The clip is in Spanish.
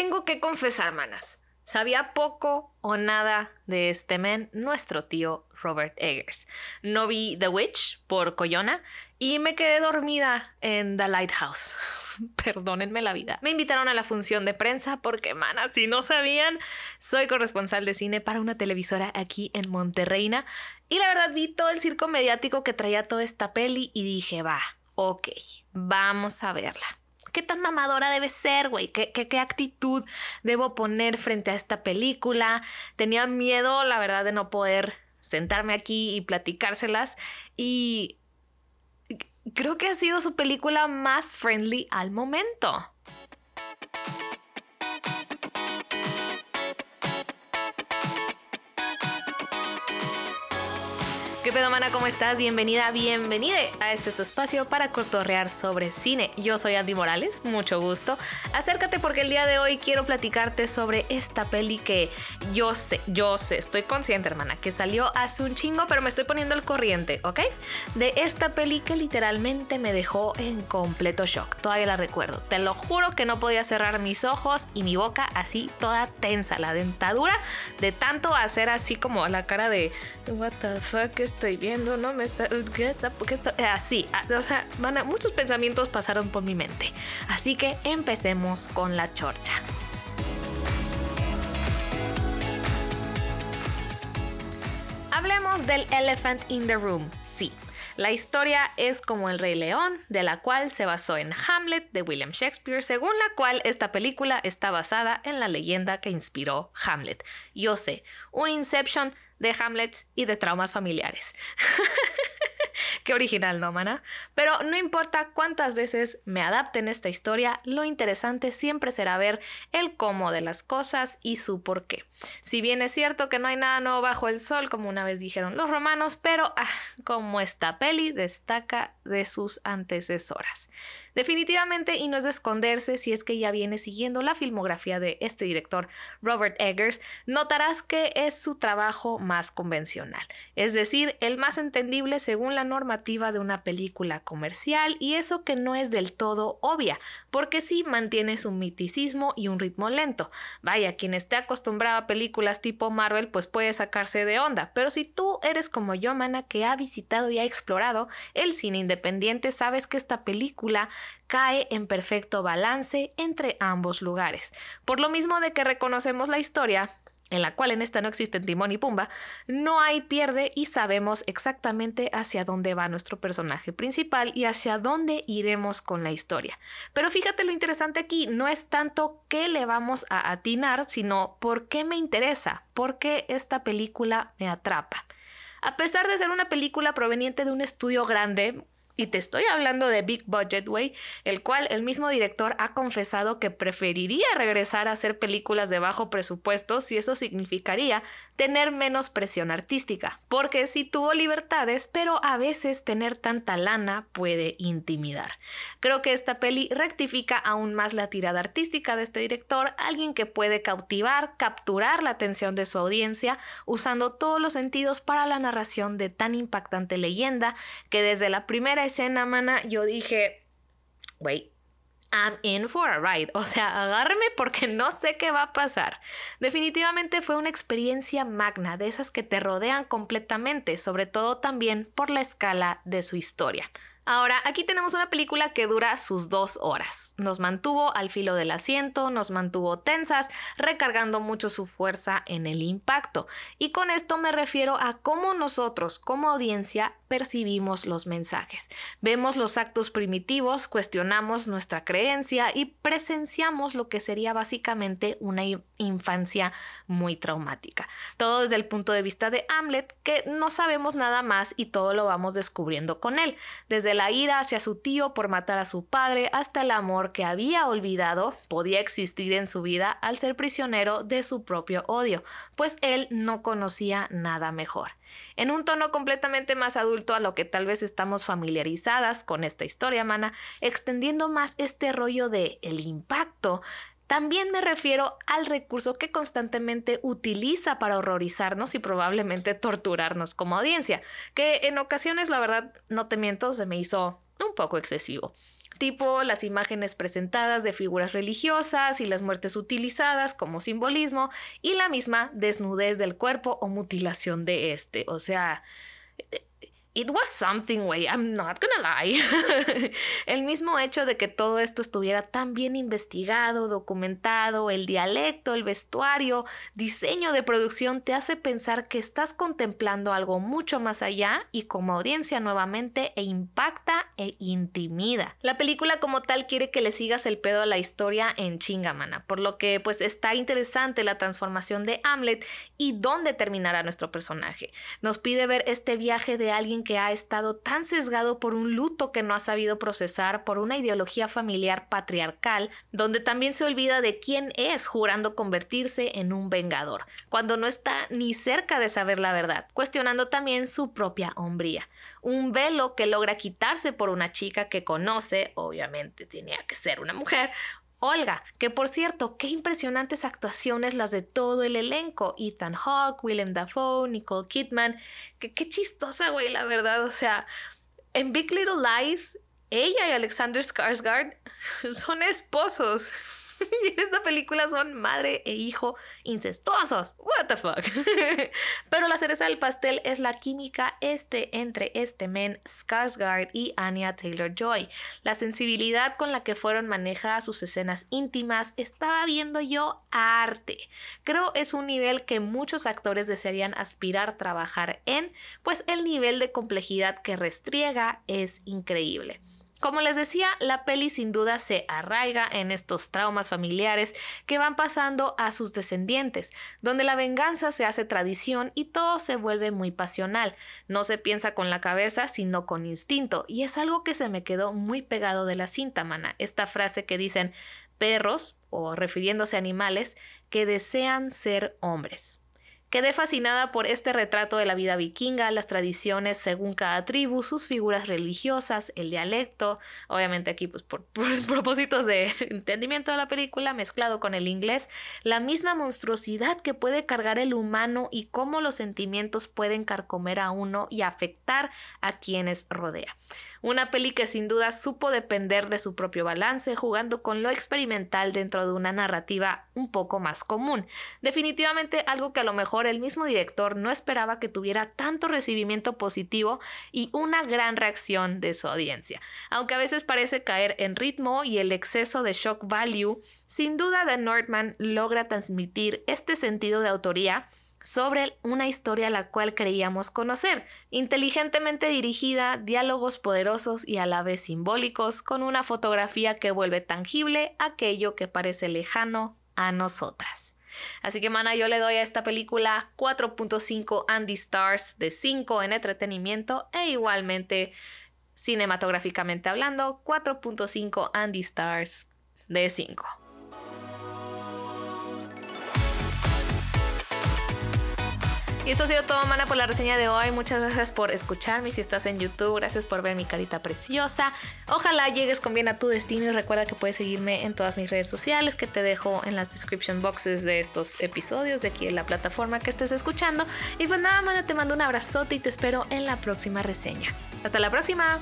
tengo que confesar, manas. Sabía poco o nada de este men, nuestro tío Robert Eggers. No vi The Witch por Coyona y me quedé dormida en The Lighthouse. Perdónenme la vida. Me invitaron a la función de prensa porque, manas, si no sabían, soy corresponsal de cine para una televisora aquí en Monterreina y la verdad vi todo el circo mediático que traía toda esta peli y dije, va, ok, vamos a verla. ¿Qué tan mamadora debe ser, güey? ¿Qué, ¿Qué, actitud debo poner frente a esta película? Tenía miedo, la verdad, de no poder sentarme aquí y platicárselas. Y creo que ha sido su película más friendly al momento. ¿Qué pedo, mana? ¿Cómo estás? Bienvenida, bienvenida a este espacio para cotorrear sobre cine. Yo soy Andy Morales, mucho gusto. Acércate porque el día de hoy quiero platicarte sobre esta peli que yo sé, yo sé, estoy consciente, hermana, que salió hace un chingo, pero me estoy poniendo al corriente, ¿ok? De esta peli que literalmente me dejó en completo shock. Todavía la recuerdo. Te lo juro que no podía cerrar mis ojos y mi boca así toda tensa, la dentadura de tanto hacer así como la cara de what the fuck estoy viendo, no me está, ¿qué está, qué está? Eh, así, ah, o sea, muchos pensamientos pasaron por mi mente. Así que empecemos con la chorcha. Hablemos del Elephant in the Room. Sí, la historia es como El Rey León, de la cual se basó en Hamlet de William Shakespeare, según la cual esta película está basada en la leyenda que inspiró Hamlet. Yo sé, un Inception de Hamlets y de traumas familiares. Qué original, ¿no, mana? Pero no importa cuántas veces me adapten esta historia, lo interesante siempre será ver el cómo de las cosas y su por qué. Si bien es cierto que no hay nada nuevo bajo el sol, como una vez dijeron los romanos, pero ah, como esta peli destaca de sus antecesoras. Definitivamente, y no es de esconderse si es que ya viene siguiendo la filmografía de este director Robert Eggers, notarás que es su trabajo más convencional, es decir, el más entendible según la normativa de una película comercial y eso que no es del todo obvia, porque sí mantiene su miticismo y un ritmo lento. Vaya, quien esté acostumbrado a películas tipo Marvel pues puede sacarse de onda, pero si tú eres como yo, mana, que ha visitado y ha explorado el cine independiente, sabes que esta película cae en perfecto balance entre ambos lugares. Por lo mismo de que reconocemos la historia, en la cual en esta no existen Timón y Pumba, no hay pierde y sabemos exactamente hacia dónde va nuestro personaje principal y hacia dónde iremos con la historia. Pero fíjate lo interesante aquí, no es tanto qué le vamos a atinar, sino por qué me interesa, por qué esta película me atrapa. A pesar de ser una película proveniente de un estudio grande, y te estoy hablando de Big Budget Way, el cual el mismo director ha confesado que preferiría regresar a hacer películas de bajo presupuesto si eso significaría tener menos presión artística. Porque sí tuvo libertades, pero a veces tener tanta lana puede intimidar. Creo que esta peli rectifica aún más la tirada artística de este director, alguien que puede cautivar, capturar la atención de su audiencia, usando todos los sentidos para la narración de tan impactante leyenda que desde la primera escena, mana, yo dije, wait, I'm in for a ride. O sea, agárreme porque no sé qué va a pasar. Definitivamente fue una experiencia magna, de esas que te rodean completamente, sobre todo también por la escala de su historia. Ahora, aquí tenemos una película que dura sus dos horas. Nos mantuvo al filo del asiento, nos mantuvo tensas, recargando mucho su fuerza en el impacto. Y con esto me refiero a cómo nosotros, como audiencia, percibimos los mensajes. Vemos los actos primitivos, cuestionamos nuestra creencia y presenciamos lo que sería básicamente una infancia muy traumática. Todo desde el punto de vista de Hamlet, que no sabemos nada más y todo lo vamos descubriendo con él. Desde la ira hacia su tío por matar a su padre hasta el amor que había olvidado podía existir en su vida al ser prisionero de su propio odio, pues él no conocía nada mejor. En un tono completamente más adulto a lo que tal vez estamos familiarizadas con esta historia, mana, extendiendo más este rollo de el impacto, también me refiero al recurso que constantemente utiliza para horrorizarnos y probablemente torturarnos como audiencia, que en ocasiones la verdad, no te miento, se me hizo un poco excesivo. Tipo las imágenes presentadas de figuras religiosas y las muertes utilizadas como simbolismo y la misma desnudez del cuerpo o mutilación de este. O sea, It was something, way, I'm not gonna lie. el mismo hecho de que todo esto estuviera tan bien investigado, documentado, el dialecto, el vestuario, diseño de producción, te hace pensar que estás contemplando algo mucho más allá y como audiencia nuevamente e impacta e intimida. La película como tal quiere que le sigas el pedo a la historia en chingamana, por lo que pues está interesante la transformación de Hamlet y dónde terminará nuestro personaje. Nos pide ver este viaje de alguien que ha estado tan sesgado por un luto que no ha sabido procesar, por una ideología familiar patriarcal, donde también se olvida de quién es jurando convertirse en un vengador, cuando no está ni cerca de saber la verdad, cuestionando también su propia hombría. Un velo que logra quitarse por una chica que conoce, obviamente tenía que ser una mujer, Olga, que por cierto, qué impresionantes actuaciones las de todo el elenco. Ethan Hawke, Willem Dafoe, Nicole Kidman. Que, qué chistosa, güey, la verdad. O sea, en Big Little Lies, ella y Alexander Skarsgård son esposos. y en esta película son madre e hijo incestuosos. What the fuck. Pero la cereza del pastel es la química este entre este men Skarsgård y Anya Taylor-Joy. La sensibilidad con la que fueron manejadas sus escenas íntimas estaba viendo yo arte. Creo es un nivel que muchos actores desearían aspirar trabajar en, pues el nivel de complejidad que restriega es increíble. Como les decía, la peli sin duda se arraiga en estos traumas familiares que van pasando a sus descendientes, donde la venganza se hace tradición y todo se vuelve muy pasional. No se piensa con la cabeza, sino con instinto, y es algo que se me quedó muy pegado de la cinta, mana. Esta frase que dicen perros, o refiriéndose a animales, que desean ser hombres. Quedé fascinada por este retrato de la vida vikinga, las tradiciones según cada tribu, sus figuras religiosas, el dialecto, obviamente aquí pues por, propósitos de entendimiento de la película mezclado con el inglés, la misma monstruosidad que puede cargar el humano y cómo los sentimientos pueden carcomer a uno y afectar a quienes rodea. Una peli que sin duda supo depender de su propio balance, jugando con lo experimental dentro de una narrativa un poco más común. Definitivamente algo que a lo mejor el mismo director no esperaba que tuviera tanto recibimiento positivo y una gran reacción de su audiencia. Aunque a veces parece caer en ritmo y el exceso de shock value, sin duda The Northman logra transmitir este sentido de autoría sobre una historia la cual creíamos conocer, inteligentemente dirigida, diálogos poderosos y a la vez simbólicos, con una fotografía que vuelve tangible aquello que parece lejano a nosotras. Así que, mana, yo le doy a esta película 4.5 Andy Stars de 5 en entretenimiento e igualmente cinematográficamente hablando 4.5 Andy Stars de 5. Y esto ha sido todo, mana, por la reseña de hoy. Muchas gracias por escucharme. Si estás en YouTube, gracias por ver mi carita preciosa. Ojalá llegues con bien a tu destino y recuerda que puedes seguirme en todas mis redes sociales que te dejo en las description boxes de estos episodios de aquí en la plataforma que estés escuchando. Y pues nada, mana, te mando un abrazote y te espero en la próxima reseña. Hasta la próxima.